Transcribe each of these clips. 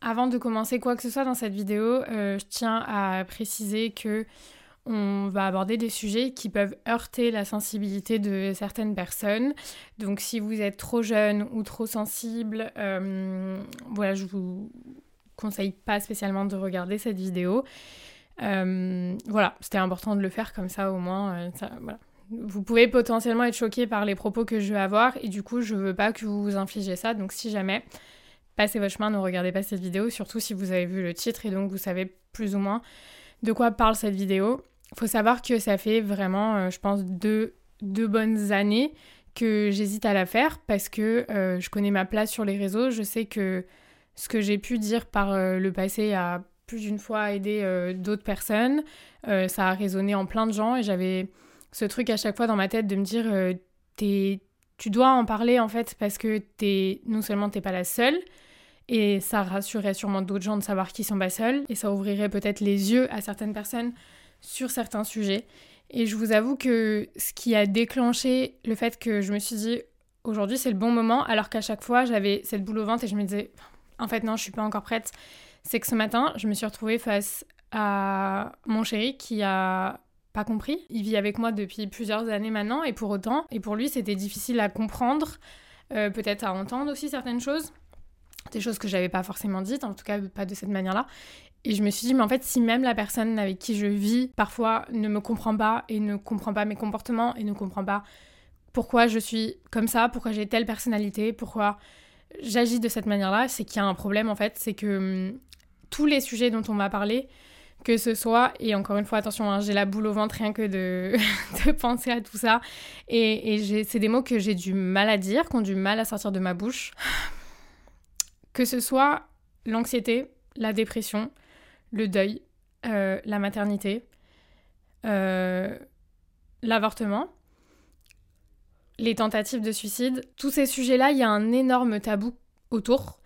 Avant de commencer quoi que ce soit dans cette vidéo, euh, je tiens à préciser que on va aborder des sujets qui peuvent heurter la sensibilité de certaines personnes. Donc si vous êtes trop jeune ou trop sensible, euh, voilà, je vous conseille pas spécialement de regarder cette vidéo. Euh, voilà, c'était important de le faire comme ça au moins. Vous pouvez potentiellement être choqué par les propos que je vais avoir et du coup je veux pas que vous vous infligez ça. Donc si jamais passez votre chemin, ne regardez pas cette vidéo, surtout si vous avez vu le titre et donc vous savez plus ou moins de quoi parle cette vidéo. Faut savoir que ça fait vraiment, euh, je pense, deux, deux, bonnes années que j'hésite à la faire parce que euh, je connais ma place sur les réseaux. Je sais que ce que j'ai pu dire par euh, le passé a plus d'une fois aidé d'autres personnes. ça a résonné en plein de gens et j'avais ce truc à chaque fois dans ma tête de me dire tu dois en parler en fait parce que es, non seulement t'es pas la seule, et ça rassurerait sûrement d'autres gens de savoir qu'ils sont pas seuls. Et ça ouvrirait peut-être les yeux à certaines personnes sur certains sujets. Et je vous avoue que ce qui a déclenché le fait que je me suis dit aujourd'hui c'est le bon moment, alors qu'à chaque fois j'avais cette boule au ventre et je me disais en fait non, je suis pas encore prête, c'est que ce matin je me suis retrouvée face à mon chéri qui a pas compris. Il vit avec moi depuis plusieurs années maintenant et pour autant, et pour lui c'était difficile à comprendre, euh, peut-être à entendre aussi certaines choses des choses que j'avais pas forcément dites, en tout cas pas de cette manière-là. Et je me suis dit, mais en fait, si même la personne avec qui je vis parfois ne me comprend pas et ne comprend pas mes comportements et ne comprend pas pourquoi je suis comme ça, pourquoi j'ai telle personnalité, pourquoi j'agis de cette manière-là, c'est qu'il y a un problème en fait, c'est que hum, tous les sujets dont on m'a parlé, que ce soit, et encore une fois, attention, hein, j'ai la boule au ventre rien que de, penser à tout ça, et, et c'est des mots que j'ai du mal à dire, qui ont du mal à sortir de ma bouche. Que ce soit l'anxiété, la dépression, le deuil, euh, la maternité, euh, l'avortement, les tentatives de suicide, tous ces sujets-là, il y a un énorme tabou autour.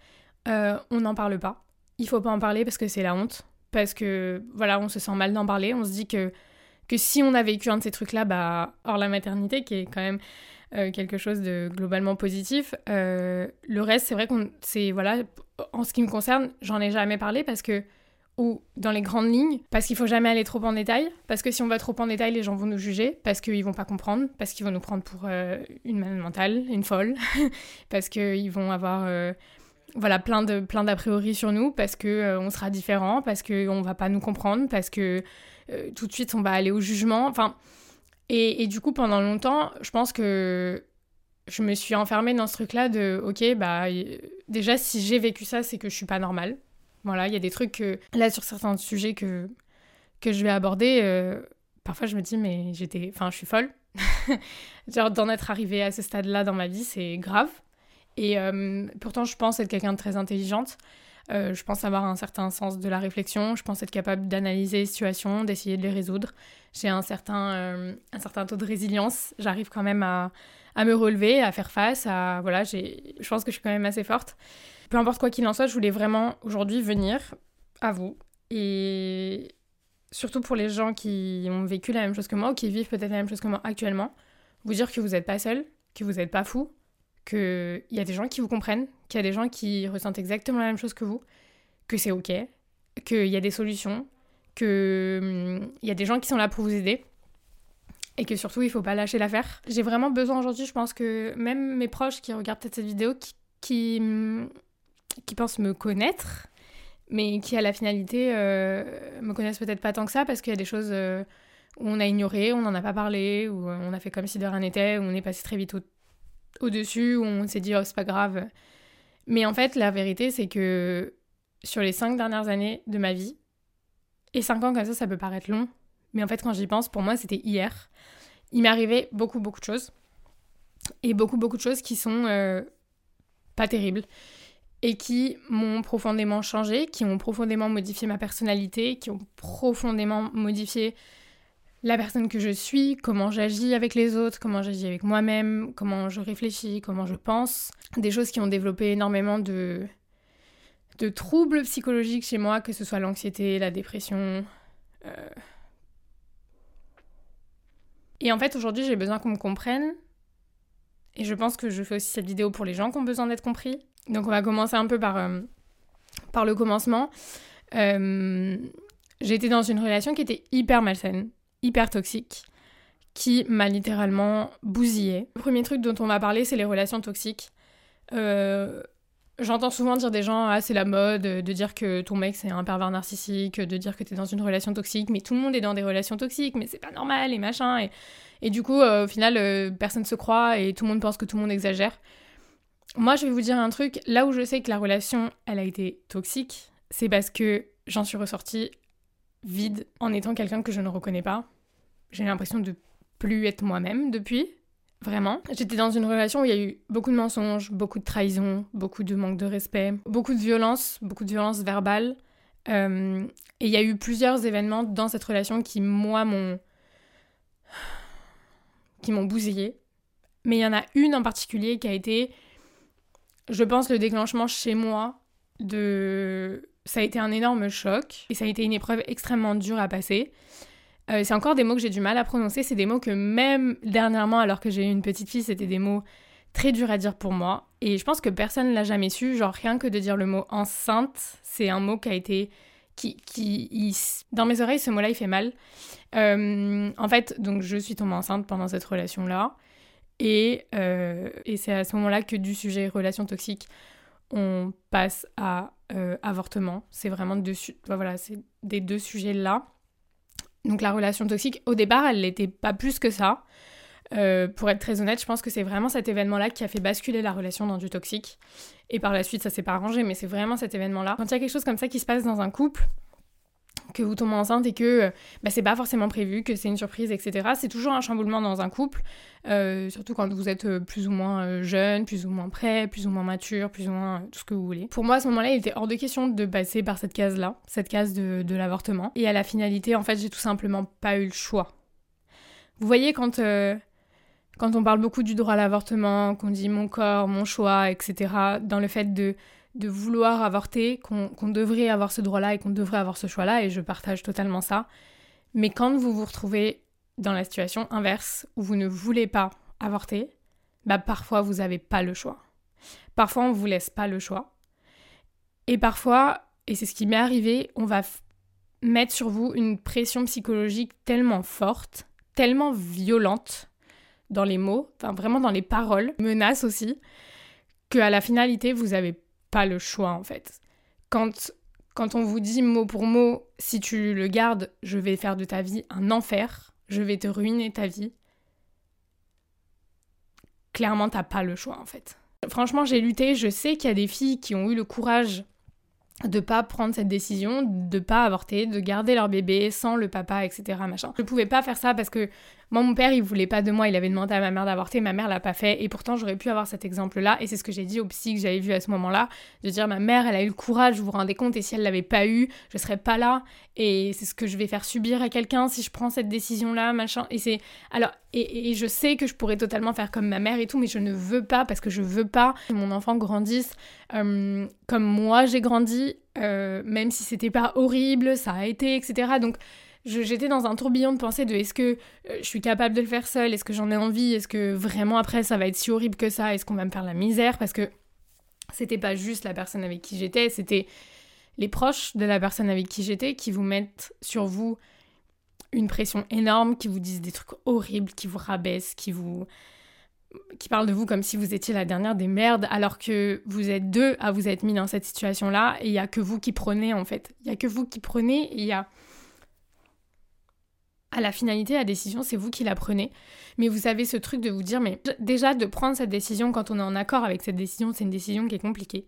Euh, on n'en parle pas. Il faut pas en parler parce que c'est la honte. Parce que, voilà, on se sent mal d'en parler. On se dit que, que si on a vécu un de ces trucs-là, bah, hors la maternité, qui est quand même euh, quelque chose de globalement positif. Euh, le reste, c'est vrai qu'on, voilà, en ce qui me concerne, j'en ai jamais parlé parce que ou dans les grandes lignes, parce qu'il faut jamais aller trop en détail, parce que si on va trop en détail, les gens vont nous juger, parce qu'ils vont pas comprendre, parce qu'ils vont nous prendre pour euh, une malade mentale, une folle, parce qu'ils vont avoir voilà plein de plein d'a priori sur nous, parce que on sera différent, parce que on va pas nous comprendre, parce que tout de suite on va aller au jugement. Enfin, et, du coup, pendant longtemps, je pense que je me suis enfermée dans ce truc-là de, ok, bah, déjà, si j'ai vécu ça, c'est que je suis pas normale. Voilà, il y a des trucs que, là, sur certains sujets que, que je vais aborder, euh, parfois je me dis, mais j'étais, enfin, je suis folle. Genre, d'en être arrivée à ce stade-là dans ma vie, c'est grave. Et euh, pourtant, je pense être quelqu'un de très intelligente. Euh, je pense avoir un certain sens de la réflexion, je pense être capable d'analyser les situations, d'essayer de les résoudre. J'ai un certain, euh, un certain taux de résilience, j'arrive quand même à, à, me relever, à faire face, à, voilà, je pense que je suis quand même assez forte. Peu importe quoi qu'il en soit, je voulais vraiment aujourd'hui venir à vous et surtout pour les gens qui ont vécu la même chose que moi ou qui vivent peut-être la même chose que moi actuellement, vous dire que vous n'êtes pas seul, que vous n'êtes pas fou, qu'il y a des gens qui vous comprennent, qu'il y a des gens qui ressentent exactement la même chose que vous, que c'est ok, qu'il y a des solutions, qu'il hum, y a des gens qui sont là pour vous aider et que surtout il faut pas lâcher l'affaire. J'ai vraiment besoin aujourd'hui, je pense que même mes proches qui regardent peut-être cette vidéo, qui, qui, hum, pensent me connaître, mais qui à la finalité euh, me connaissent peut-être pas tant que ça parce qu'il y a des choses euh, où on a ignoré, on n'en a pas parlé, où on a fait comme si de rien n'était, où on est passé très vite au-dessus, où on s'est dit, oh, c'est pas grave. Mais en fait, la vérité, c'est que sur les cinq dernières années de ma vie, et cinq ans comme ça, ça peut paraître long, mais en fait, quand j'y pense, pour moi, c'était hier. Il m'est arrivé beaucoup, beaucoup de choses. Et beaucoup, beaucoup de choses qui sont euh, pas terribles. Et qui m'ont profondément changé, qui ont profondément modifié ma personnalité, qui ont profondément modifié la personne que je suis, comment j'agis avec les autres, comment j'agis avec moi-même, comment je réfléchis, comment je pense. Des choses qui ont développé énormément de, troubles psychologiques chez moi, que ce soit l'anxiété, la dépression. Euh. Et en fait, aujourd'hui, j'ai besoin qu'on me comprenne. Et je pense que je fais aussi cette vidéo pour les gens qui ont besoin d'être compris. Donc on va commencer un peu par, euh, le commencement. Euh, été dans une relation qui était hyper malsaine hyper toxique qui m'a littéralement bousillé. Le premier truc dont on va parler, c'est les relations toxiques. Euh, j'entends souvent dire des gens, ah c'est la mode, de dire que ton mec c'est un pervers narcissique, de dire que t'es dans une relation toxique, mais tout le monde est dans des relations toxiques, mais c'est pas normal et machin. Et, et du coup, euh, au final, euh, personne se croit et tout le monde pense que tout le monde exagère. Moi, je vais vous dire un truc, là où je sais que la relation, elle a été toxique, c'est parce que j'en suis ressortie vide en étant quelqu'un que je ne reconnais pas. J'ai l'impression de plus être moi-même depuis, vraiment. J'étais dans une relation où il y a eu beaucoup de mensonges, beaucoup de trahison, beaucoup de manque de respect, beaucoup de violence, beaucoup de violence verbale. Euh, et il y a eu plusieurs événements dans cette relation qui, moi, m'ont. qui m'ont bousillé. Mais il y en a une en particulier qui a été, je pense, le déclenchement chez moi de ça a été un énorme choc et ça a été une épreuve extrêmement dure à passer. Euh, c'est encore des mots que j'ai du mal à prononcer, c'est des mots que même dernièrement, alors que j'ai eu une petite fille, c'était des mots très durs à dire pour moi. Et je pense que personne ne l'a jamais su, genre rien que de dire le mot enceinte, c'est un mot qui a été... Qui, qui Dans mes oreilles, ce mot-là, il fait mal. Euh, en fait, donc je suis tombée enceinte pendant cette relation-là. Et, euh, et c'est à ce moment-là que du sujet relation toxique, on passe à euh, avortement. C'est vraiment dessus, voilà, des deux sujets-là. Donc la relation toxique, au départ, elle n'était pas plus que ça. Euh, pour être très honnête, je pense que c'est vraiment cet événement-là qui a fait basculer la relation dans du toxique. Et par la suite, ça s'est pas arrangé, mais c'est vraiment cet événement-là. Quand il y a quelque chose comme ça qui se passe dans un couple, que vous tombez enceinte et que euh, bah, c'est pas forcément prévu, que c'est une surprise, etc. C'est toujours un chamboulement dans un couple, euh, surtout quand vous êtes euh, plus ou moins jeune, plus ou moins prêt, plus ou moins mature, plus ou moins tout ce que vous voulez. Pour moi, à ce moment-là, il était hors de question de passer par cette case-là, cette case de, l'avortement. Et à la finalité, en fait, j'ai tout simplement pas eu le choix. Vous voyez, quand, quand on parle beaucoup du droit à l'avortement, qu'on dit mon corps, mon choix, etc., dans le fait de de vouloir avorter, qu'on devrait avoir ce droit-là et qu'on devrait avoir ce choix-là, et je partage totalement ça. Mais quand vous vous retrouvez dans la situation inverse, où vous ne voulez pas avorter, bah parfois vous n'avez pas le choix. Parfois on ne vous laisse pas le choix. Et parfois, et c'est ce qui m'est arrivé, on va mettre sur vous une pression psychologique tellement forte, tellement violente dans les mots, enfin vraiment dans les paroles, menaces aussi, qu'à la finalité, vous avez pas le choix en fait. Quand, quand on vous dit mot pour mot, si tu le gardes, je vais faire de ta vie un enfer, je vais te ruiner ta vie, clairement t'as pas le choix en fait. Franchement j'ai lutté, je sais qu'il y a des filles qui ont eu le courage de pas prendre cette décision, de pas avorter, de garder leur bébé sans le papa, etc. Machin. Je pouvais pas faire ça parce que moi, mon père, il voulait pas de moi, il avait demandé à ma mère d'avorter, ma mère l'a pas fait, et pourtant j'aurais pu avoir cet exemple-là, et c'est ce que j'ai dit au psy que j'avais vu à ce moment-là, de dire ma mère, elle a eu le courage, vous vous rendez compte, et si elle l'avait pas eu, je serais pas là, et c'est ce que je vais faire subir à quelqu'un si je prends cette décision-là, machin, et c'est... Alors, et, je sais que je pourrais totalement faire comme ma mère et tout, mais je ne veux pas, parce que je veux pas que mon enfant grandisse euh, comme moi j'ai grandi, euh, même si c'était pas horrible, ça a été, etc. Donc j'étais dans un tourbillon de pensée de est-ce que euh, je suis capable de le faire seule, est-ce que j'en ai envie, est-ce que vraiment après ça va être si horrible que ça, est-ce qu'on va me faire la misère? Parce que c'était pas juste la personne avec qui j'étais, c'était les proches de la personne avec qui j'étais qui vous mettent sur vous une pression énorme, qui vous disent des trucs horribles, qui vous rabaissent, qui vous qui parlent de vous comme si vous étiez la dernière des merdes, alors que vous êtes deux à vous être mis dans cette situation-là, et il y a que vous qui prenez en fait. Il y a que vous qui prenez, et il y a à la finalité, la décision, c'est vous qui la prenez. Mais vous avez ce truc de vous dire, mais déjà de prendre cette décision quand on est en accord avec cette décision, c'est une décision qui est compliquée.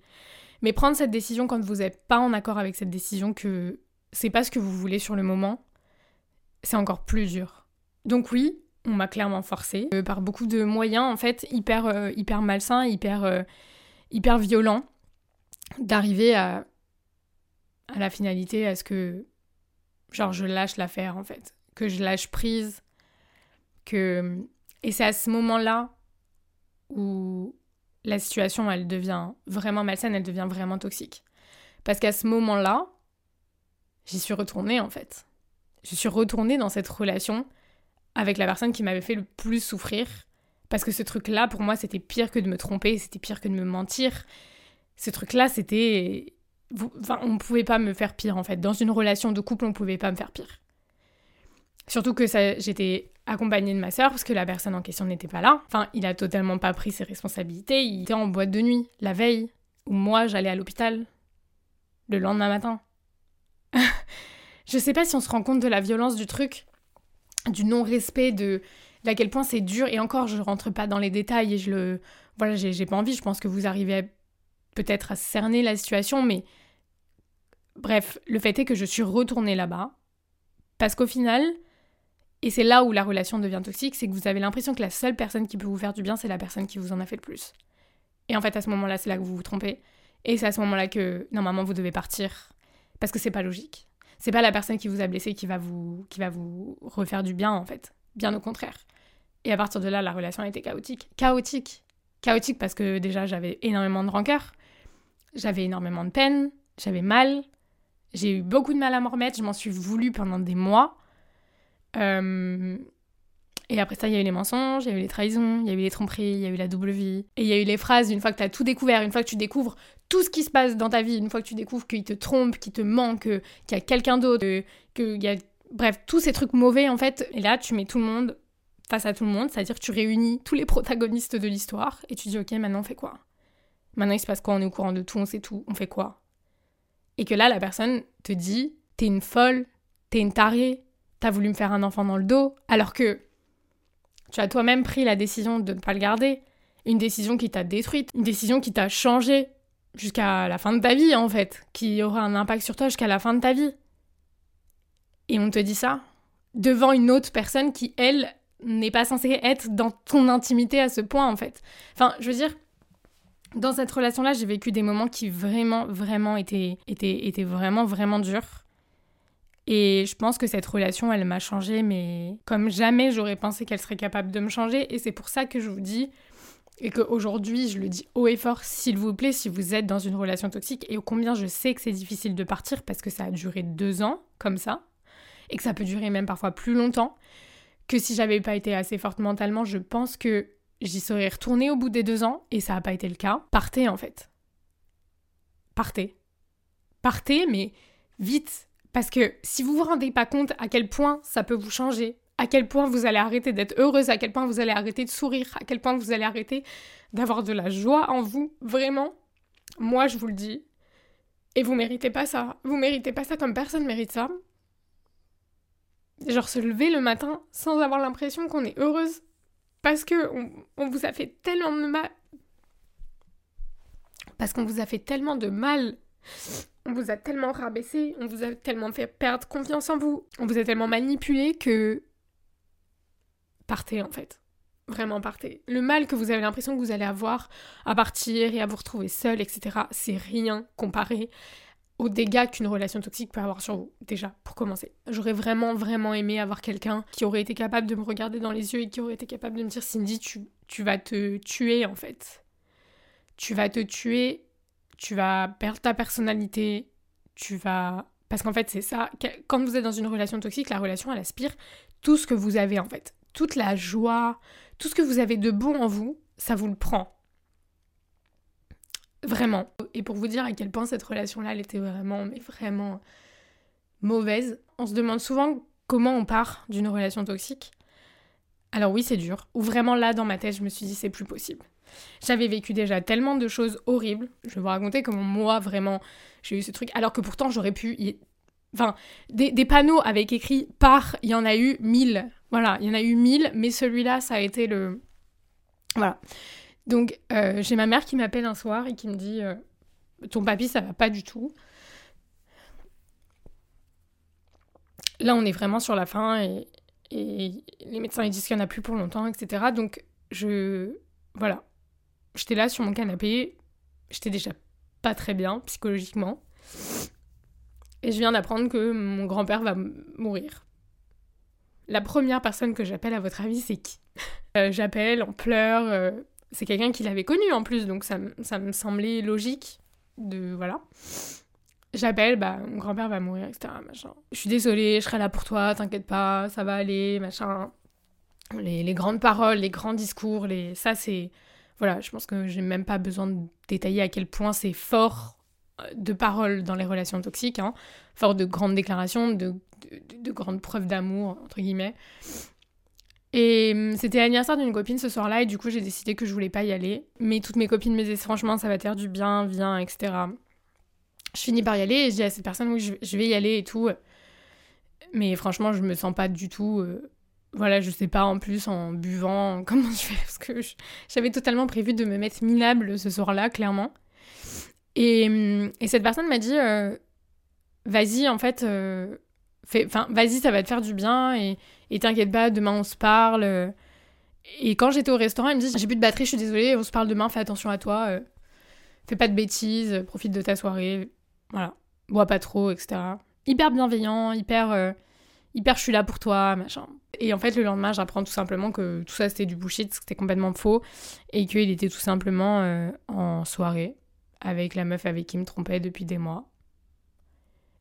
Mais prendre cette décision quand vous n'êtes pas en accord avec cette décision, que c'est pas ce que vous voulez sur le moment, c'est encore plus dur. Donc oui, on m'a clairement forcé euh, par beaucoup de moyens en fait hyper euh, hyper malsains, hyper euh, hyper violents d'arriver à à la finalité à ce que genre je lâche l'affaire en fait, que je lâche prise que et c'est à ce moment-là où la situation elle devient vraiment malsaine, elle devient vraiment toxique. Parce qu'à ce moment-là, j'y suis retournée en fait. Je suis retournée dans cette relation avec la personne qui m'avait fait le plus souffrir. Parce que ce truc-là, pour moi, c'était pire que de me tromper, c'était pire que de me mentir. Ce truc-là, c'était. Enfin, on ne pouvait pas me faire pire, en fait. Dans une relation de couple, on ne pouvait pas me faire pire. Surtout que j'étais accompagnée de ma sœur, parce que la personne en question n'était pas là. Enfin, il a totalement pas pris ses responsabilités. Il était en boîte de nuit, la veille, où moi, j'allais à l'hôpital, le lendemain matin. Je sais pas si on se rend compte de la violence du truc, du non-respect, de, à quel point c'est dur. Et encore, je rentre pas dans les détails et je le. Voilà, j'ai pas envie. Je pense que vous arrivez peut-être à cerner la situation, mais. Bref, le fait est que je suis retournée là-bas. Parce qu'au final, et c'est là où la relation devient toxique, c'est que vous avez l'impression que la seule personne qui peut vous faire du bien, c'est la personne qui vous en a fait le plus. Et en fait, à ce moment-là, c'est là que vous vous trompez. Et c'est à ce moment-là que, normalement, vous devez partir. Parce que c'est pas logique c'est pas la personne qui vous a blessé qui va vous, qui va vous refaire du bien, en fait. Bien au contraire. Et à partir de là, la relation a été chaotique. Chaotique. Chaotique parce que déjà, j'avais énormément de rancœur. J'avais énormément de peine. J'avais mal. J'ai eu beaucoup de mal à m'en remettre. Je m'en suis voulu pendant des mois. Euh, et après ça, il y a eu les mensonges, il y a eu les trahisons, il y a eu les tromperies, il y a eu la double vie. Et il y a eu les phrases, une fois que tu as tout découvert, une fois que tu découvres tout ce qui se passe dans ta vie, une fois que tu découvres qu'il te trompe, qu'il te manque, qu'il y a quelqu'un d'autre, qu'il y a... Bref, tous ces trucs mauvais en fait. Et là, tu mets tout le monde face à tout le monde, c'est-à-dire que tu réunis tous les protagonistes de l'histoire et tu dis, ok, maintenant on fait quoi? Maintenant il se passe quoi? On est au courant de tout, on sait tout, on fait quoi? Et que là, la personne te dit, t'es une folle, t'es une tarée, t'as voulu me faire un enfant dans le dos, alors que tu as toi-même pris la décision de ne pas le garder. Une décision qui t'a détruite, une décision qui t'a changé jusqu'à la fin de ta vie en fait, qui aura un impact sur toi jusqu'à la fin de ta vie. Et on te dit ça devant une autre personne qui, elle, n'est pas censée être dans ton intimité à ce point en fait. Enfin, je veux dire, dans cette relation-là, j'ai vécu des moments qui vraiment, vraiment étaient, étaient, étaient vraiment, vraiment durs. Et je pense que cette relation, elle m'a changé, mais comme jamais j'aurais pensé qu'elle serait capable de me changer. Et c'est pour ça que je vous dis, et qu'aujourd'hui je le dis haut et fort, s'il vous plaît, si vous êtes dans une relation toxique, et combien je sais que c'est difficile de partir parce que ça a duré deux ans, comme ça, et que ça peut durer même parfois plus longtemps, que si j'avais pas été assez forte mentalement, je pense que j'y serais retournée au bout des deux ans, et ça n'a pas été le cas. Partez en fait. Partez. Partez, mais vite, parce que si vous vous rendez pas compte à quel point ça peut vous changer, à quel point vous allez arrêter d'être heureuse, à quel point vous allez arrêter de sourire, à quel point vous allez arrêter d'avoir de la joie en vous, vraiment, moi je vous le dis. Et vous méritez pas ça. Vous méritez pas ça comme personne mérite ça. Genre se lever le matin sans avoir l'impression qu'on est heureuse parce que on vous a fait tellement de mal. Parce qu'on vous a fait tellement de mal on vous a tellement rabaissé, on vous a tellement fait perdre confiance en vous, on vous a tellement manipulé que partez en fait. Vraiment partez. Le mal que vous avez l'impression que vous allez avoir à partir et à vous retrouver seul, etc., c'est rien comparé aux dégâts qu'une relation toxique peut avoir sur vous, déjà, pour commencer. J'aurais vraiment, vraiment aimé avoir quelqu'un qui aurait été capable de me regarder dans les yeux et qui aurait été capable de me dire Cindy, tu, tu vas te tuer en fait. Tu vas te tuer tu vas perdre ta personnalité, tu vas... Parce qu'en fait, c'est ça. Quand vous êtes dans une relation toxique, la relation, elle aspire tout ce que vous avez, en fait. Toute la joie, tout ce que vous avez de bon en vous, ça vous le prend. Vraiment. Et pour vous dire à quel point cette relation-là, elle était vraiment, mais vraiment mauvaise, on se demande souvent comment on part d'une relation toxique. Alors oui, c'est dur. Ou vraiment là, dans ma tête, je me suis dit, c'est plus possible. J'avais vécu déjà tellement de choses horribles. Je vais vous raconter comment moi, vraiment, j'ai eu ce truc. Alors que pourtant, j'aurais pu Enfin, des, des panneaux avec écrit par, il y en a eu mille. Voilà, il y en a eu mille, mais celui-là, ça a été le. Voilà. Donc, euh, j'ai ma mère qui m'appelle un soir et qui me dit euh, Ton papy, ça va pas du tout. Là, on est vraiment sur la fin et, et les médecins ils disent qu'il n'y en a plus pour longtemps, etc. Donc, je. Voilà. J'étais là sur mon canapé. J'étais déjà pas très bien psychologiquement. Et je viens d'apprendre que mon grand-père va mourir. La première personne que j'appelle, à votre avis, c'est qui? Euh, J'appelle, on pleure. Euh, c'est quelqu'un qui l'avait connu en plus, donc ça, ça, me semblait logique de. Voilà. J'appelle, bah, mon grand-père va mourir, etc. Je suis désolée, je serai là pour toi, t'inquiète pas, ça va aller, machin. Les, les, grandes paroles, les grands discours, les... ça c'est. Voilà, je pense que j'ai même pas besoin de détailler à quel point c'est fort de paroles dans les relations toxiques, hein, fort de grandes déclarations, de, de, grandes preuves d'amour, entre guillemets. Et hum, c'était l'anniversaire d'une copine ce soir-là, et du coup j'ai décidé que je voulais pas y aller. Mais toutes mes copines me disaient franchement ça va te faire du bien, viens, etc. Je finis par y aller et je dis à cette personne oui je, vais y aller et tout. Mais franchement je me sens pas du tout... Euh, voilà, je sais pas en plus en buvant comment je fais, parce que j'avais totalement prévu de me mettre minable ce soir-là, clairement. Et, et cette personne m'a dit, euh, vas-y, en fait, euh, vas-y, ça va te faire du bien et, t'inquiète pas, demain on se parle. Et quand j'étais au restaurant, elle me dit, j'ai plus de batterie, je suis désolée, on se parle demain, fais attention à toi, euh, fais pas de bêtises, profite de ta soirée, voilà, bois pas trop, etc. Hyper bienveillant, hyper, hyper, je suis là pour toi, machin. Et en fait, le lendemain, j'apprends tout simplement que tout ça c'était du bullshit, c'était complètement faux et qu'il était tout simplement en soirée avec la meuf avec qui il me trompait depuis des mois.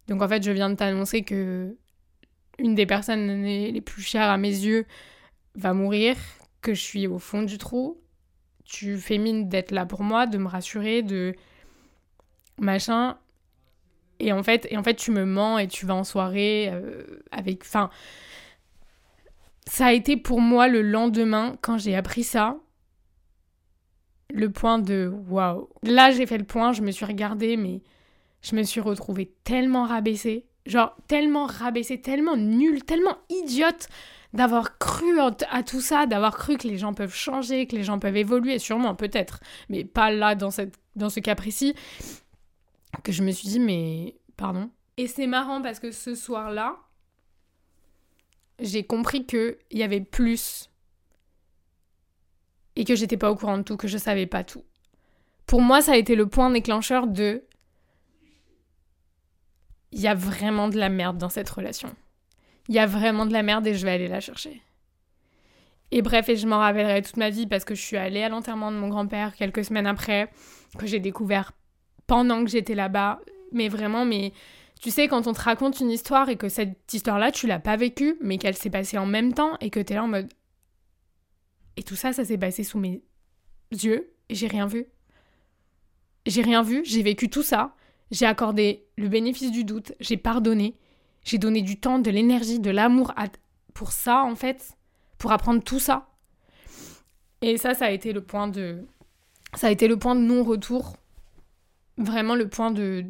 Donc en fait, je viens de t'annoncer que une des personnes les plus chères à mes yeux va mourir, que je suis au fond du trou. Tu fais mine d'être là pour moi, de me rassurer, de machin. Et en fait, et en fait tu me mens et tu vas en soirée euh, avec. Enfin, ça a été pour moi le lendemain quand j'ai appris ça le point de waouh. Là, j'ai fait le point, je me suis regardée, mais je me suis retrouvée tellement rabaissée. Genre, tellement rabaissée, tellement nulle, tellement idiote d'avoir cru à tout ça, d'avoir cru que les gens peuvent changer, que les gens peuvent évoluer, sûrement, peut-être, mais pas là, dans, cette, dans ce cas précis, que je me suis dit, mais pardon. Et c'est marrant parce que ce soir-là, j'ai compris qu'il y avait plus et que j'étais pas au courant de tout, que je savais pas tout. Pour moi, ça a été le point déclencheur de il y a vraiment de la merde dans cette relation. Il y a vraiment de la merde et je vais aller la chercher. Et bref, et je m'en rappellerai toute ma vie parce que je suis allée à l'enterrement de mon grand-père quelques semaines après, que j'ai découvert pendant que j'étais là-bas. Mais vraiment, mais tu sais, quand on te raconte une histoire et que cette histoire-là, tu l'as pas vécue, mais qu'elle s'est passée en même temps et que tu es là en mode et tout ça, ça s'est passé sous mes yeux et j'ai rien vu. J'ai rien vu, j'ai vécu tout ça, j'ai accordé le bénéfice du doute, j'ai pardonné, j'ai donné du temps, de l'énergie, de l'amour pour ça en fait, pour apprendre tout ça. Et ça, ça a été le point de, ça a été le point de non-retour, vraiment le point de,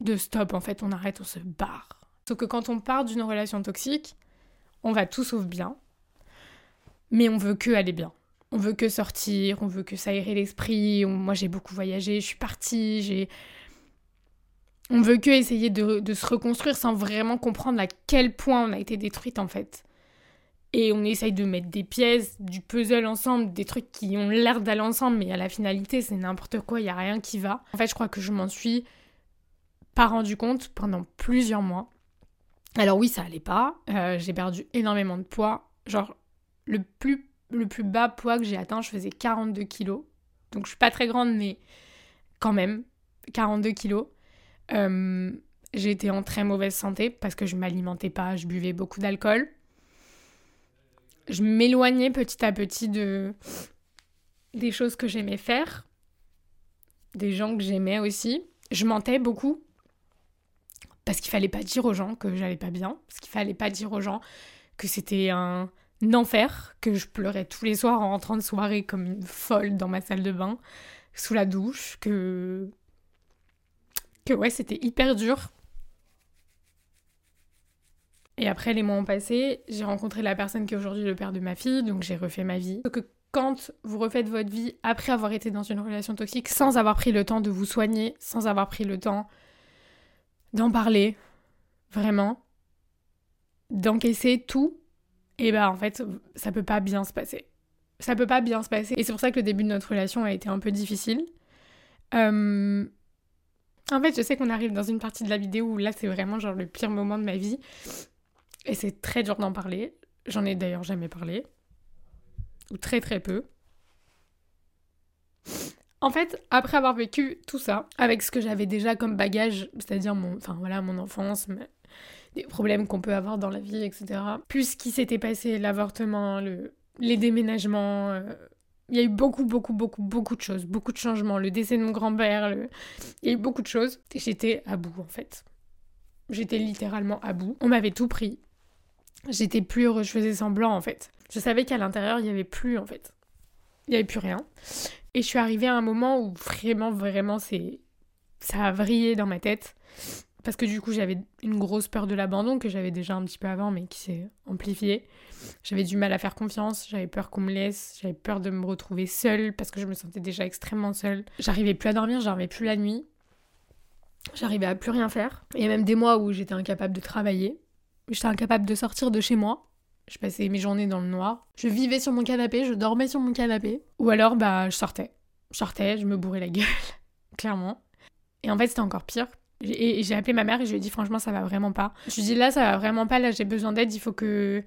de stop en fait, on arrête, on se barre. Sauf que quand on part d'une relation toxique, on va tout sauf bien, mais on veut que aller bien. On veut que sortir, on veut que s'aérer l'esprit. Moi, j'ai beaucoup voyagé, je suis partie, j'ai. On veut que essayer de, de, se reconstruire sans vraiment comprendre à quel point on a été détruite en fait. Et on essaye de mettre des pièces, du puzzle ensemble, des trucs qui ont l'air d'aller ensemble, mais à la finalité, c'est n'importe quoi, il n'y a rien qui va. En fait, je crois que je m'en suis pas rendu compte pendant plusieurs mois. Alors oui, ça allait pas. Euh, j'ai perdu énormément de poids. Genre, le plus, le plus bas poids que j'ai atteint, je faisais 42 kilos. Donc je suis pas très grande, mais quand même, 42 kilos. Euh, été en très mauvaise santé parce que je m'alimentais pas, je buvais beaucoup d'alcool. Je m'éloignais petit à petit de des choses que j'aimais faire, des gens que j'aimais aussi. Je mentais beaucoup parce qu'il fallait pas dire aux gens que j'allais pas bien, parce qu'il fallait pas dire aux gens que c'était un enfer, que je pleurais tous les soirs en rentrant de soirée comme une folle dans ma salle de bain, sous la douche, que. que ouais, c'était hyper dur. Et après, les mois ont passé, j'ai rencontré la personne qui est aujourd'hui le père de ma fille, donc j'ai refait ma vie. Donc, quand vous refaites votre vie après avoir été dans une relation toxique, sans avoir pris le temps de vous soigner, sans avoir pris le temps d'en parler, vraiment, d'encaisser tout, et ben en fait, ça peut pas bien se passer. Ça peut pas bien se passer. Et c'est pour ça que le début de notre relation a été un peu difficile. Euh, en fait, je sais qu'on arrive dans une partie de la vidéo où là, c'est vraiment genre le pire moment de ma vie. Et c'est très dur d'en parler. J'en ai d'ailleurs jamais parlé. Ou très très peu. En fait, après avoir vécu tout ça, avec ce que j'avais déjà comme bagage, c'est-à-dire mon, enfin voilà, mon enfance, les problèmes qu'on peut avoir dans la vie, etc. Plus ce qui s'était passé, l'avortement, le, les déménagements, euh, il y a eu beaucoup, beaucoup, beaucoup, beaucoup de choses, beaucoup de changements. Le décès de mon grand-père, il y a eu beaucoup de choses. J'étais à bout, en fait. J'étais littéralement à bout. On m'avait tout pris. J'étais plus heureuse, je faisais semblant, en fait. Je savais qu'à l'intérieur, il n'y avait plus, en fait. Il n'y avait plus rien. Et je suis arrivée à un moment où vraiment, vraiment, c'est... Ça a vrillé dans ma tête parce que du coup j'avais une grosse peur de l'abandon que j'avais déjà un petit peu avant mais qui s'est amplifiée. J'avais du mal à faire confiance, j'avais peur qu'on me laisse, j'avais peur de me retrouver seule parce que je me sentais déjà extrêmement seule. J'arrivais plus à dormir, j'arrivais plus la nuit. J'arrivais à plus rien faire. Il y a même des mois où j'étais incapable de travailler. J'étais incapable de sortir de chez moi. Je passais mes journées dans le noir. Je vivais sur mon canapé, je dormais sur mon canapé. Ou alors, bah, je sortais. Je sortais, je me bourrais la gueule, clairement. Et en fait, c'était encore pire et j'ai appelé ma mère et je lui ai dit franchement ça va vraiment pas. Je lui ai dit là ça va vraiment pas, là j'ai besoin d'aide, il faut que...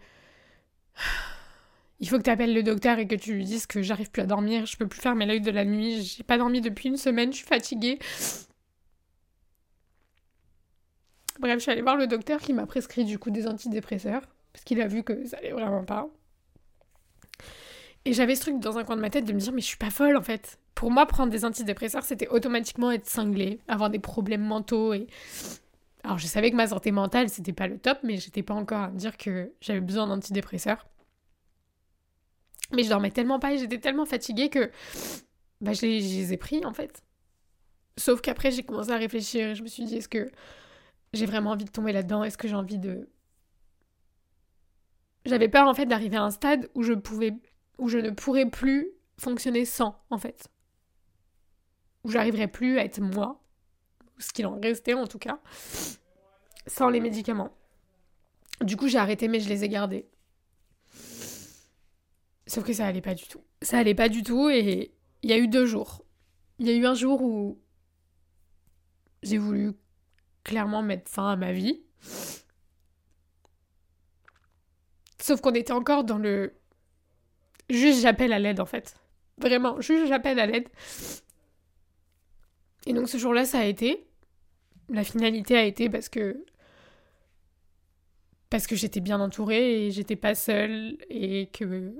Il faut que tu appelles le docteur et que tu lui dises que j'arrive plus à dormir, je peux plus faire mes lives de la nuit, j'ai pas dormi depuis une semaine, je suis fatiguée. Bref, je suis allée voir le docteur qui m'a prescrit du coup des antidépresseurs, parce qu'il a vu que ça allait vraiment pas. Et j'avais ce truc dans un coin de ma tête de me dire mais je suis pas folle en fait pour moi, prendre des antidépresseurs, c'était automatiquement être cinglé, avoir des problèmes mentaux et. Alors, je savais que ma santé mentale, c'était pas le top, mais j'étais pas encore à dire que j'avais besoin d'antidépresseurs. Mais je dormais tellement pas et j'étais tellement fatiguée que bah, je, les, je les ai pris en fait. Sauf qu'après, j'ai commencé à réfléchir et je me suis dit, est-ce que j'ai vraiment envie de tomber là-dedans? Est-ce que j'ai envie de. J'avais peur en fait d'arriver à un stade où je pouvais. où je ne pourrais plus fonctionner sans en fait où j'arriverai plus à être moi, ce qu'il en restait en tout cas, sans les médicaments. Du coup, j'ai arrêté, mais je les ai gardés. Sauf que ça allait pas du tout. Ça allait pas du tout et il y a eu deux jours. Il y a eu un jour où j'ai voulu clairement mettre fin à ma vie. Sauf qu'on était encore dans le... Juste j'appelle à l'aide en fait. Vraiment, juste j'appelle à l'aide. Et donc ce jour-là, ça a été. La finalité a été parce que parce que j'étais bien entourée et j'étais pas seule et que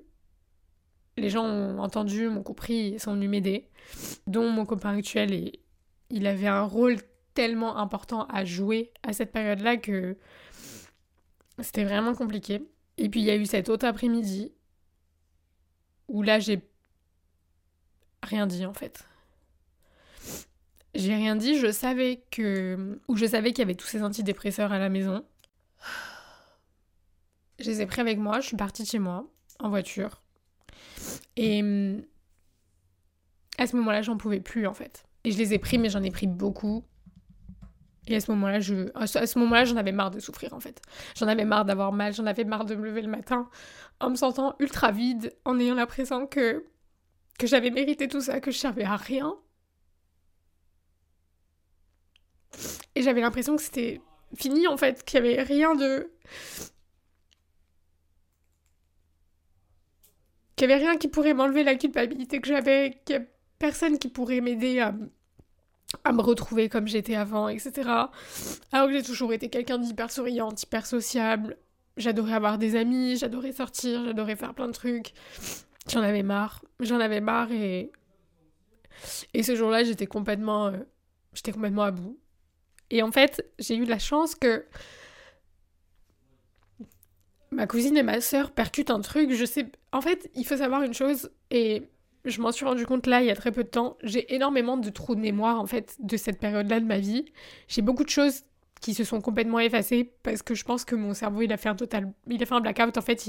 les gens ont entendu, m'ont compris et sont venus m'aider, dont mon copain actuel et il avait un rôle tellement important à jouer à cette période-là que c'était vraiment compliqué. Et puis il y a eu cet autre après-midi où là j'ai rien dit en fait. J'ai rien dit, je savais que. Ou je savais qu'il y avait tous ces antidépresseurs à la maison. Je les ai pris avec moi, je suis partie de chez moi, en voiture. Et. À ce moment-là, j'en pouvais plus en fait. Et je les ai pris, mais j'en ai pris beaucoup. Et à ce moment-là, je, à ce moment-là, j'en avais marre de souffrir en fait. J'en avais marre d'avoir mal, j'en avais marre de me lever le matin en me sentant ultra vide, en ayant l'impression que que j'avais mérité tout ça, que je servais à rien, Et j'avais l'impression que c'était fini en fait, qu'il n'y avait rien de. qu'il n'y avait rien qui pourrait m'enlever la culpabilité que j'avais, qu'il n'y a personne qui pourrait m'aider à, à me retrouver comme j'étais avant, etc. Alors que j'ai toujours été quelqu'un d'hyper souriante, hyper sociable. J'adorais avoir des amis, j'adorais sortir, j'adorais faire plein de trucs. J'en avais marre. J'en avais marre et. Et ce jour-là, j'étais complètement. Euh, j'étais complètement à bout. Et en fait, j'ai eu la chance que ma cousine et ma sœur percutent un truc. Je sais. En fait, il faut savoir une chose, et je m'en suis rendu compte là il y a très peu de temps. J'ai énormément de trous de mémoire en fait de cette période-là de ma vie. J'ai beaucoup de choses qui se sont complètement effacés parce que je pense que mon cerveau il a fait un total il a fait un blackout en fait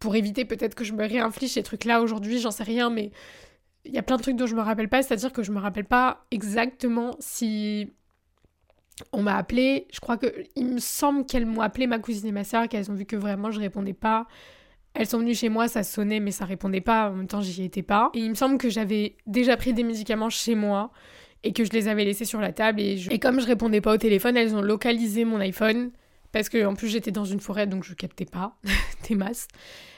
pour éviter peut-être que je me réinflige ces trucs là aujourd'hui j'en sais rien mais il y a plein de trucs dont je me rappelle pas c'est à dire que je me rappelle pas exactement si on m'a appelé je crois que il me semble qu'elles m'ont appelé ma cousine et ma soeur qu'elles ont vu que vraiment je répondais pas elles sont venues chez moi, ça sonnait mais ça répondait pas, en même temps j'y étais pas. Et il me semble que j'avais déjà pris des médicaments chez moi et que je les avais laissés sur la table. Et, et comme je répondais pas au téléphone, elles ont localisé mon iPhone parce que en plus j'étais dans une forêt donc je captais pas des masses.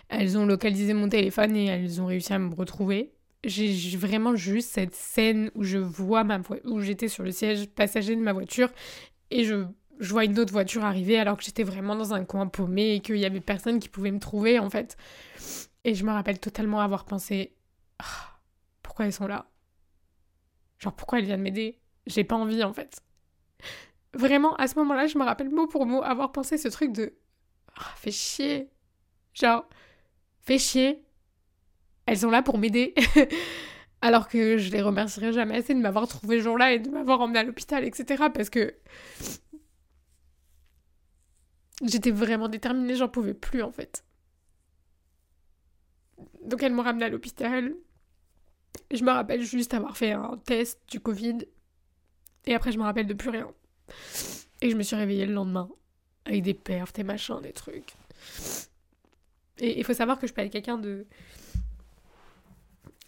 Elles ont localisé mon téléphone et elles ont réussi à me retrouver. J'ai vraiment juste cette scène où je vois ma où j'étais sur le siège passager de ma voiture et je, je vois une autre voiture arriver alors que j'étais vraiment dans un coin paumé et qu'il y avait personne qui pouvait me trouver en fait. Et je me rappelle totalement avoir pensé ah, pourquoi elles sont là? Genre, pourquoi elle vient de m'aider? J'ai pas envie, en fait. Vraiment, à ce moment-là, je me rappelle mot pour mot avoir pensé ce truc de. Ah, fais chier. Genre, fais chier. Elles sont là pour m'aider. Alors que je les remercierai jamais assez de m'avoir trouvé ce jour-là et de m'avoir emmené à l'hôpital, etc. Parce que. J'étais vraiment déterminée, j'en pouvais plus, en fait. Donc, elles m'ont ramenée à l'hôpital. Je me rappelle juste avoir fait un test du Covid. Et après, je me rappelle de plus rien. Et je me suis réveillée le lendemain. Avec des perfs, des machins, des trucs. Et il faut savoir que je peux être quelqu'un de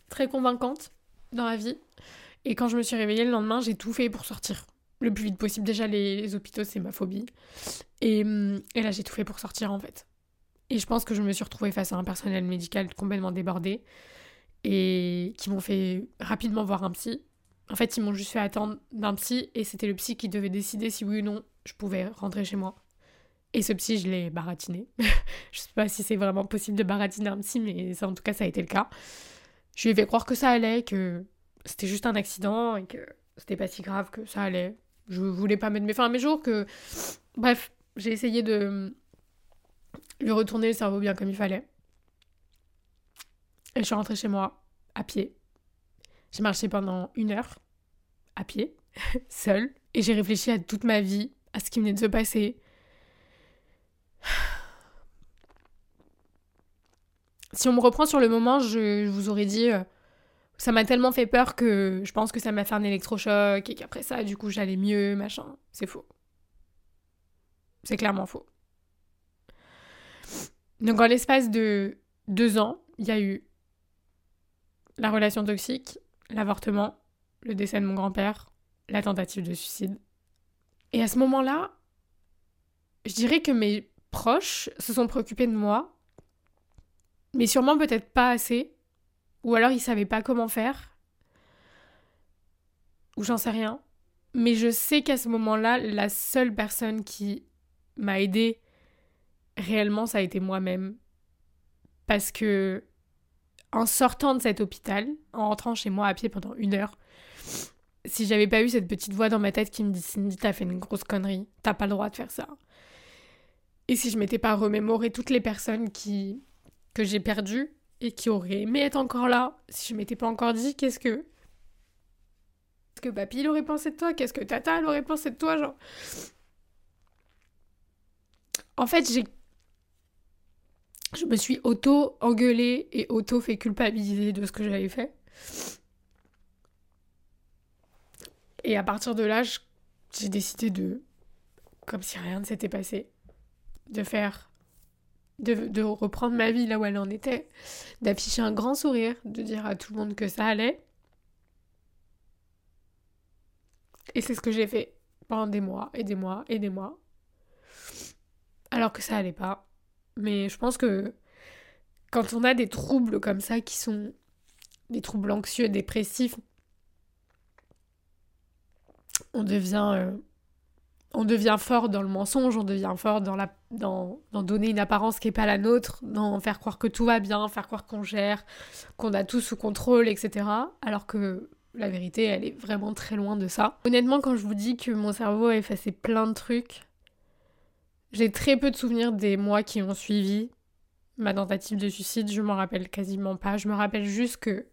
très convaincante dans la vie. Et quand je me suis réveillée le lendemain, j'ai tout fait pour sortir le plus vite possible. Déjà, les, hôpitaux, c'est ma phobie. Et, et là, j'ai tout fait pour sortir, en fait. Et je pense que je me suis retrouvée face à un personnel médical complètement débordé et qui m'ont fait rapidement voir un psy. En fait, ils m'ont juste fait attendre d'un psy et c'était le psy qui devait décider si oui ou non je pouvais rentrer chez moi. Et ce psy, je l'ai baratiné. je sais pas si c'est vraiment possible de baratiner un psy, mais en tout cas, ça a été le cas. Je lui ai fait croire que ça allait, que c'était juste un accident et que c'était pas si grave, que ça allait. Je voulais pas mettre mes fins à mes jours, que. Bref, j'ai essayé de lui retourner le cerveau bien comme il fallait. Et je suis rentrée chez moi à pied. J'ai marché pendant une heure à pied, seule. Et j'ai réfléchi à toute ma vie, à ce qui venait de se passer. Si on me reprend sur le moment, je, vous aurais dit, euh, ça m'a tellement fait peur que je pense que ça m'a fait un électrochoc et qu'après ça, du coup, j'allais mieux, machin. C'est faux. C'est clairement faux. Donc en l'espace de deux ans, il y a eu la relation toxique, l'avortement, le décès de mon grand-père, la tentative de suicide. Et à ce moment-là, je dirais que mes proches se sont préoccupés de moi, mais sûrement peut-être pas assez, ou alors ils savaient pas comment faire, ou j'en sais rien. Mais je sais qu'à ce moment-là, la seule personne qui m'a aidée réellement, ça a été moi-même. Parce que en sortant de cet hôpital, en rentrant chez moi à pied pendant une heure, si j'avais pas eu cette petite voix dans ma tête qui me dit Cindy, t'as fait une grosse connerie, t'as pas le droit de faire ça. Et si je m'étais pas remémoré toutes les personnes qui que j'ai perdues et qui auraient aimé être encore là, si je m'étais pas encore dit qu'est-ce que qu'est-ce que papy il aurait pensé de toi, qu'est-ce que tata elle aurait pensé de toi, genre? En fait, j'ai je me suis auto-engueulée et auto-fait culpabiliser de ce que j'avais fait. Et à partir de là, j'ai décidé de, comme si rien ne s'était passé, de faire, de, reprendre ma vie là où elle en était, d'afficher un grand sourire, de dire à tout le monde que ça allait. Et c'est ce que j'ai fait pendant des mois et des mois et des mois. Alors que ça allait pas. Mais je pense que quand on a des troubles comme ça qui sont des troubles anxieux, dépressifs, on devient, euh, on devient fort dans le mensonge, on devient fort dans, la, dans, donner une apparence qui n'est pas la nôtre, dans faire croire que tout va bien, faire croire qu'on gère, qu'on a tout sous contrôle, etc. Alors que la vérité, elle est vraiment très loin de ça. Honnêtement, quand je vous dis que mon cerveau a effacé plein de trucs, j'ai très peu de souvenirs des mois qui ont suivi ma tentative de suicide, je m'en rappelle quasiment pas. Je me rappelle juste que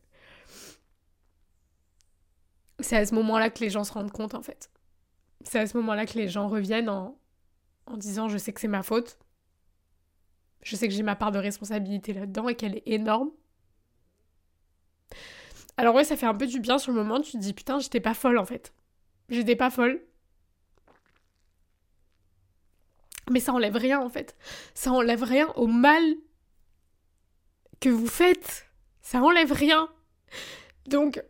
c'est à ce moment-là que les gens se rendent compte en fait. C'est à ce moment-là que les gens reviennent en, en disant je sais que c'est ma faute. Je sais que j'ai ma part de responsabilité là-dedans et qu'elle est énorme. Alors ouais, ça fait un peu du bien sur le moment, tu te dis putain, j'étais pas folle en fait. J'étais pas folle. Mais ça enlève rien en fait. Ça enlève rien au mal que vous faites. Ça enlève rien. Donc,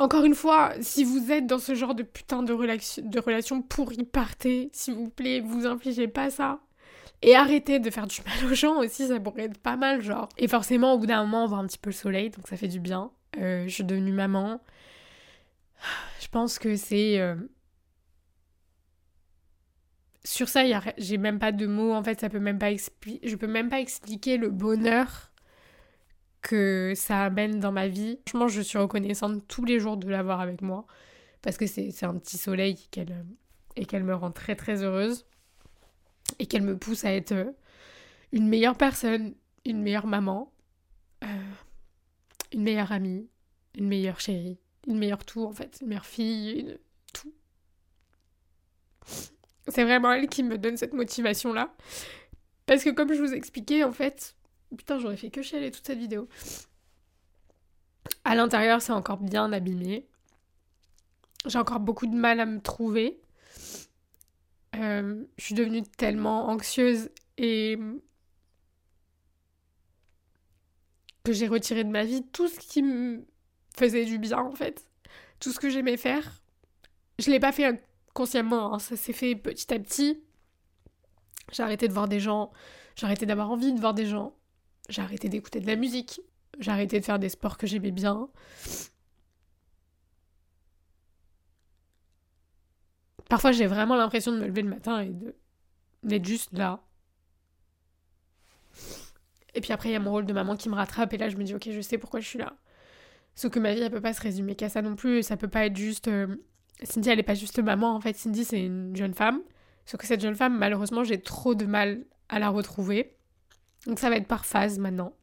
encore une fois, si vous êtes dans ce genre de putain de, relation, pourrie, partez, s'il vous plaît, vous infligez pas ça. Et arrêtez de faire du mal aux gens aussi, ça pourrait être pas mal, genre. Et forcément, au bout d'un moment, on voit un petit peu le soleil, donc ça fait du bien. Euh, je suis devenue maman. Je pense que c'est. Euh, sur ça, j'ai même pas de mots. En fait, ça peut même pas expliquer. Je peux même pas expliquer le bonheur que ça amène dans ma vie. Franchement, je suis reconnaissante tous les jours de l'avoir avec moi. Parce que c'est un petit soleil qu'elle et qu'elle me rend très très heureuse. Et qu'elle me pousse à être euh, une meilleure personne, une meilleure maman, euh, une meilleure amie, une meilleure chérie, une meilleure tout en fait, une meilleure fille, une... tout. C'est vraiment elle qui me donne cette motivation-là. Parce que comme je vous expliquais, en fait, putain, j'aurais fait que chialer toute cette vidéo. À l'intérieur, c'est encore bien abîmé. J'ai encore beaucoup de mal à me trouver. Euh, je suis devenue tellement anxieuse et que j'ai retiré de ma vie tout ce qui me faisait du bien en fait. Tout ce que j'aimais faire. Je l'ai pas fait consciemment, hein. ça s'est fait petit à petit. J'ai arrêté de voir des gens, j'ai arrêté d'avoir envie de voir des gens, j'ai arrêté d'écouter de la musique, j'ai arrêté de faire des sports que j'aimais bien. Parfois j'ai vraiment l'impression de me lever le matin et d'être juste là. Et puis après il y a mon rôle de maman qui me rattrape et là je me dis ok je sais pourquoi je suis là. Sauf que ma vie elle peut pas se résumer qu'à ça non plus, ça peut pas être juste euh, Cindy, elle n'est pas juste maman, en fait. Cindy, c'est une jeune femme. Sauf que cette jeune femme, malheureusement, j'ai trop de mal à la retrouver. Donc ça va être par phase maintenant.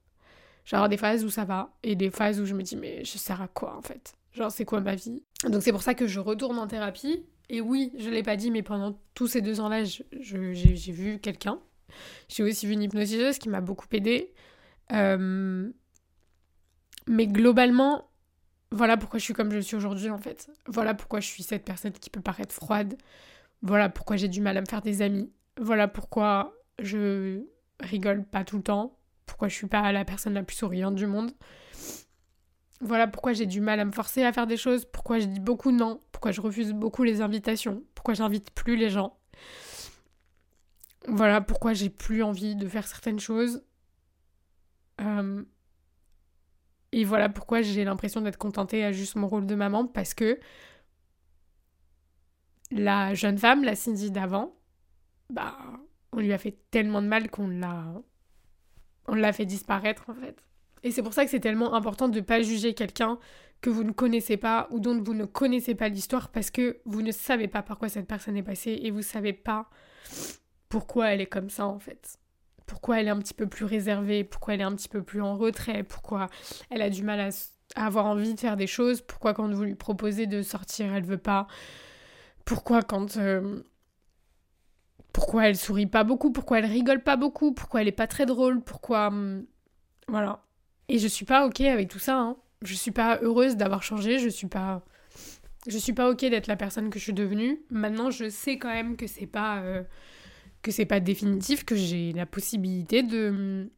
Genre des phases où ça va et des phases où je me dis mais je sers à quoi en fait? Genre c'est quoi ma vie? Donc c'est pour ça que je retourne en thérapie. Et oui, je l'ai pas dit, mais pendant tous ces deux ans-là, j'ai vu quelqu'un. J'ai aussi vu une hypnotiseuse qui m'a beaucoup aidée. Euh, mais globalement, voilà pourquoi je suis comme je suis aujourd'hui en fait. Voilà pourquoi je suis cette personne qui peut paraître froide. Voilà pourquoi j'ai du mal à me faire des amis. Voilà pourquoi je rigole pas tout le temps. Pourquoi je suis pas la personne la plus souriante du monde. Voilà pourquoi j'ai du mal à me forcer à faire des choses. Pourquoi je dis beaucoup non. Pourquoi je refuse beaucoup les invitations. Pourquoi j'invite plus les gens. Voilà pourquoi j'ai plus envie de faire certaines choses. Euh, et voilà pourquoi j'ai l'impression d'être contentée à juste mon rôle de maman, parce que la jeune femme, la Cindy d'avant, bah, on lui a fait tellement de mal qu'on l'a, on l'a fait disparaître en fait. Et c'est pour ça que c'est tellement important de ne pas juger quelqu'un que vous ne connaissez pas ou dont vous ne connaissez pas l'histoire parce que vous ne savez pas par quoi cette personne est passée et vous savez pas pourquoi elle est comme ça en fait pourquoi elle est un petit peu plus réservée, pourquoi elle est un petit peu plus en retrait, pourquoi elle a du mal à, avoir envie de faire des choses, pourquoi quand vous lui proposez de sortir, elle veut pas, pourquoi quand... Euh, pourquoi elle sourit pas beaucoup, pourquoi elle rigole pas beaucoup, pourquoi elle est pas très drôle, pourquoi... Hum, voilà. Et je suis pas ok avec tout ça, hein. Je suis pas heureuse d'avoir changé, je suis pas... Je suis pas ok d'être la personne que je suis devenue. Maintenant, je sais quand même que c'est pas... Euh, que c'est pas définitif, que j'ai la possibilité de,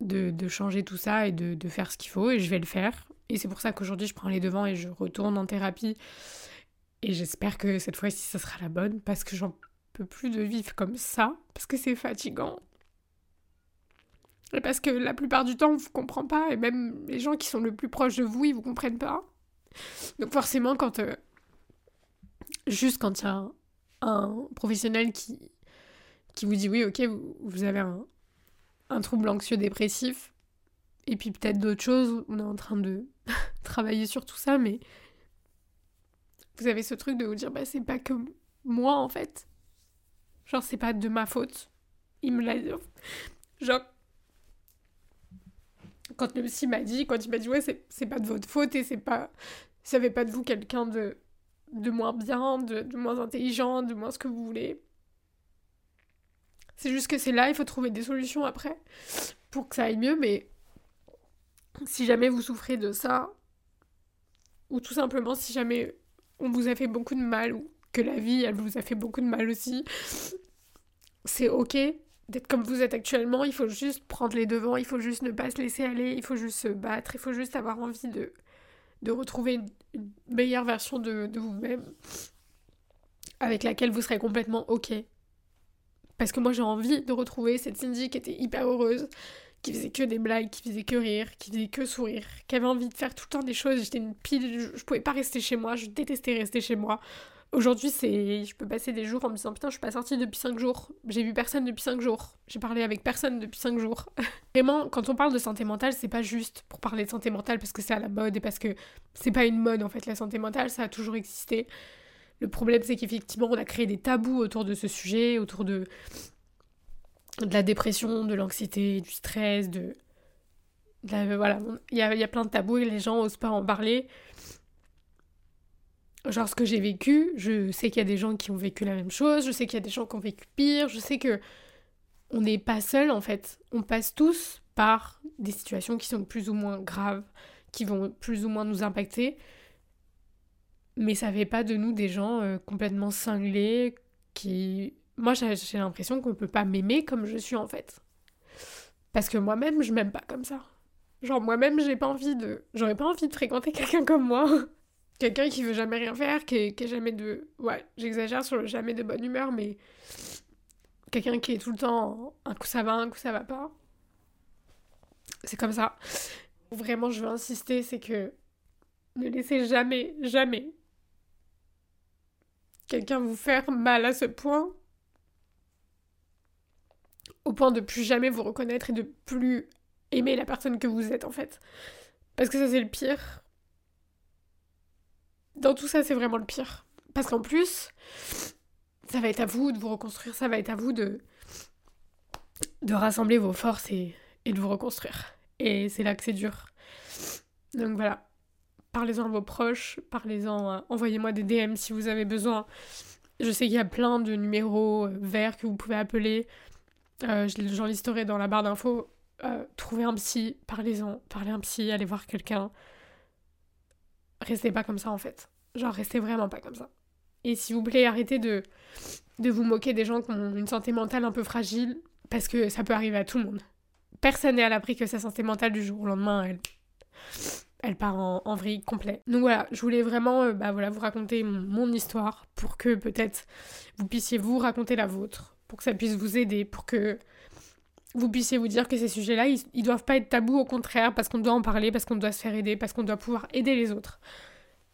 de, changer tout ça et de, faire ce qu'il faut et je vais le faire. Et c'est pour ça qu'aujourd'hui je prends les devants et je retourne en thérapie. Et j'espère que cette fois-ci ça sera la bonne parce que j'en plus de vivre comme ça, parce que c'est fatigant. Et parce que la plupart du temps on vous comprend pas et même les gens qui sont le plus proches de vous ils vous comprennent pas. Donc forcément quand... Euh, juste quand il y a un professionnel qui, qui vous dit oui, ok, vous, avez un, trouble anxieux dépressif, et puis peut-être d'autres choses, on est en train de travailler sur tout ça, mais vous avez ce truc de vous dire, bah c'est pas que moi en fait. Genre, c'est pas de ma faute. Il me l'a dit. Genre, quand le psy m'a dit, quand il m'a dit, ouais, c'est pas de votre faute et c'est pas. Ça fait pas de vous quelqu'un de de moins bien, de, de moins intelligent, de moins ce que vous voulez. C'est juste que c'est là, il faut trouver des solutions après pour que ça aille mieux, mais si jamais vous souffrez de ça, ou tout simplement si jamais on vous a fait beaucoup de mal, ou que la vie, elle vous a fait beaucoup de mal aussi, c'est ok d'être comme vous êtes actuellement, il faut juste prendre les devants, il faut juste ne pas se laisser aller, il faut juste se battre, il faut juste avoir envie de, de retrouver une, meilleure version de, vous-même avec laquelle vous serez complètement ok. Parce que moi j'ai envie de retrouver cette Cindy qui était hyper heureuse, qui faisait que des blagues, qui faisait que rire, qui faisait que sourire, qui avait envie de faire tout le temps des choses. J'étais une pile, je, je, pouvais pas rester chez moi, je détestais rester chez moi. Aujourd'hui, c'est, je peux passer des jours en me disant putain, je suis pas sortie depuis 5 jours, j'ai vu personne depuis 5 jours, j'ai parlé avec personne depuis 5 jours. Vraiment, quand on parle de santé mentale, c'est pas juste pour parler de santé mentale parce que c'est à la mode et parce que c'est pas une mode en fait, la santé mentale, ça a toujours existé. Le problème, c'est qu'effectivement, on a créé des tabous autour de ce sujet, autour de de la dépression, de l'anxiété, du stress, de... voilà, il y a, y a, plein de tabous et les gens osent pas en parler. Genre ce que j'ai vécu, je sais qu'il y a des gens qui ont vécu la même chose, je sais qu'il y a des gens qui ont vécu pire, je sais que on n'est pas seul en fait. On passe tous par des situations qui sont plus ou moins graves, qui vont plus ou moins nous impacter. Mais ça fait pas de nous des gens euh, complètement cinglés qui moi j'ai l'impression qu'on peut pas m'aimer comme je suis en fait. Parce que moi-même, je m'aime pas comme ça. Genre moi-même, j'ai pas envie de j'aurais pas envie de fréquenter quelqu'un comme moi. Quelqu'un qui veut jamais rien faire, qui est, jamais de ouais, j'exagère sur le jamais de bonne humeur mais quelqu'un qui est tout le temps un coup ça va, un coup ça va pas. C'est comme ça. Vraiment, je veux insister, c'est que ne laissez jamais, jamais quelqu'un vous faire mal à ce point au point de plus jamais vous reconnaître et de plus aimer la personne que vous êtes en fait. Parce que ça c'est le pire. Dans tout ça c'est vraiment le pire. Parce qu'en plus, ça va être à vous de vous reconstruire, ça va être à vous de, rassembler vos forces et, et de vous reconstruire. Et c'est là que c'est dur. Donc voilà. Parlez-en à vos proches, parlez-en, envoyez-moi des DM si vous avez besoin. Je sais qu'il y a plein de numéros euh, verts que vous pouvez appeler. Euh, J'en listerai dans la barre d'infos. Euh, trouvez un psy, parlez-en, parlez un psy, allez voir quelqu'un. Restez pas comme ça en fait. Genre, restez vraiment pas comme ça. Et s'il vous plaît, arrêtez de, de vous moquer des gens qui ont une santé mentale un peu fragile, parce que ça peut arriver à tout le monde. Personne n'est à l'abri que sa santé mentale du jour au lendemain, elle, part en, vrille complet. Donc voilà, je voulais vraiment euh, bah voilà, vous raconter mon histoire pour que peut-être vous puissiez vous raconter la vôtre, pour que ça puisse vous aider, pour que vous puissiez vous dire que ces sujets-là, ils, ils doivent pas être tabous, au contraire, parce qu'on doit en parler, parce qu'on doit se faire aider, parce qu'on doit pouvoir aider les autres.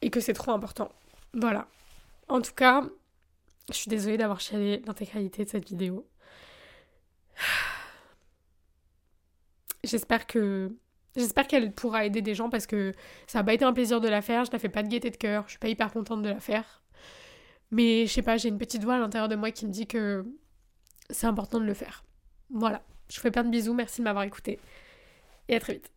Et que c'est trop important. Voilà. En tout cas, je suis désolée d'avoir chialé l'intégralité de cette vidéo. J'espère que J'espère qu'elle pourra aider des gens parce que ça n'a pas été un plaisir de la faire, je la fais pas de gaieté de cœur, je suis pas hyper contente de la faire. Mais je sais pas, j'ai une petite voix à l'intérieur de moi qui me dit que c'est important de le faire. Voilà, je vous fais plein de bisous, merci de m'avoir écouté et à très vite.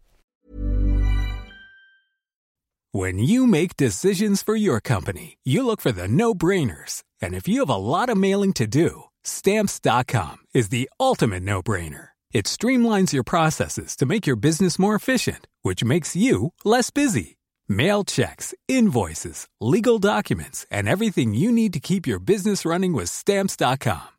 When you make decisions for your company, you look for the no-brainers. And if you have a lot of mailing to do, stamps.com is the ultimate no-brainer. It streamlines your processes to make your business more efficient, which makes you less busy. Mail checks, invoices, legal documents, and everything you need to keep your business running with stamps.com.